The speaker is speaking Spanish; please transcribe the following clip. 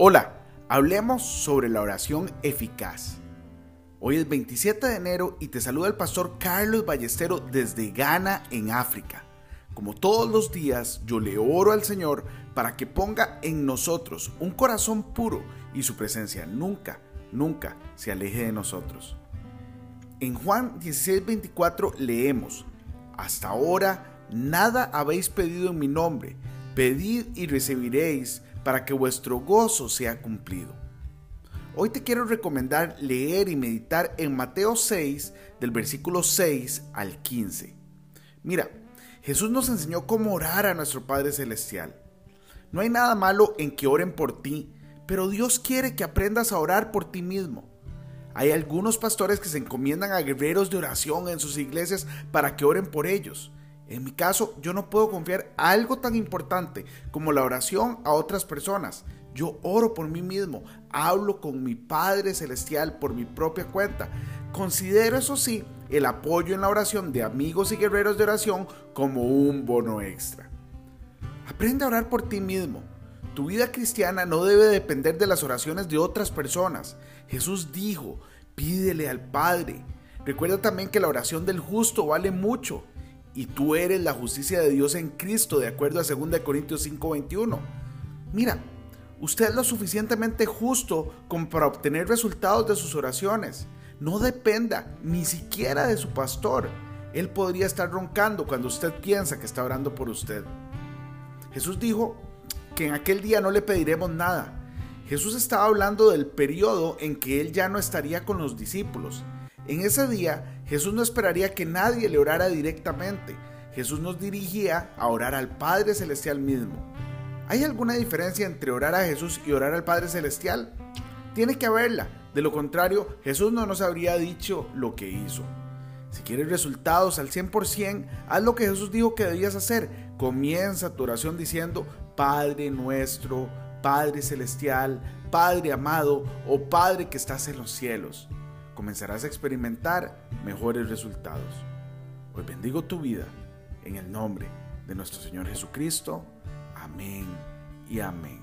Hola, hablemos sobre la oración eficaz. Hoy es 27 de enero y te saluda el pastor Carlos Ballestero desde Ghana, en África. Como todos los días, yo le oro al Señor para que ponga en nosotros un corazón puro y su presencia nunca, nunca se aleje de nosotros. En Juan 16:24 leemos, Hasta ahora nada habéis pedido en mi nombre, pedid y recibiréis para que vuestro gozo sea cumplido. Hoy te quiero recomendar leer y meditar en Mateo 6, del versículo 6 al 15. Mira, Jesús nos enseñó cómo orar a nuestro Padre Celestial. No hay nada malo en que oren por ti, pero Dios quiere que aprendas a orar por ti mismo. Hay algunos pastores que se encomiendan a guerreros de oración en sus iglesias para que oren por ellos. En mi caso, yo no puedo confiar algo tan importante como la oración a otras personas. Yo oro por mí mismo, hablo con mi Padre Celestial por mi propia cuenta. Considero, eso sí, el apoyo en la oración de amigos y guerreros de oración como un bono extra. Aprende a orar por ti mismo. Tu vida cristiana no debe depender de las oraciones de otras personas. Jesús dijo, pídele al Padre. Recuerda también que la oración del justo vale mucho y tú eres la justicia de Dios en Cristo, de acuerdo a 2 Corintios 5:21. Mira, usted es lo suficientemente justo como para obtener resultados de sus oraciones. No dependa ni siquiera de su pastor. Él podría estar roncando cuando usted piensa que está orando por usted. Jesús dijo que en aquel día no le pediremos nada. Jesús estaba hablando del periodo en que él ya no estaría con los discípulos. En ese día, Jesús no esperaría que nadie le orara directamente. Jesús nos dirigía a orar al Padre Celestial mismo. ¿Hay alguna diferencia entre orar a Jesús y orar al Padre Celestial? Tiene que haberla. De lo contrario, Jesús no nos habría dicho lo que hizo. Si quieres resultados al 100%, haz lo que Jesús dijo que debías hacer. Comienza tu oración diciendo, Padre nuestro, Padre celestial, Padre amado o Padre que estás en los cielos comenzarás a experimentar mejores resultados. Hoy bendigo tu vida en el nombre de nuestro Señor Jesucristo. Amén y amén.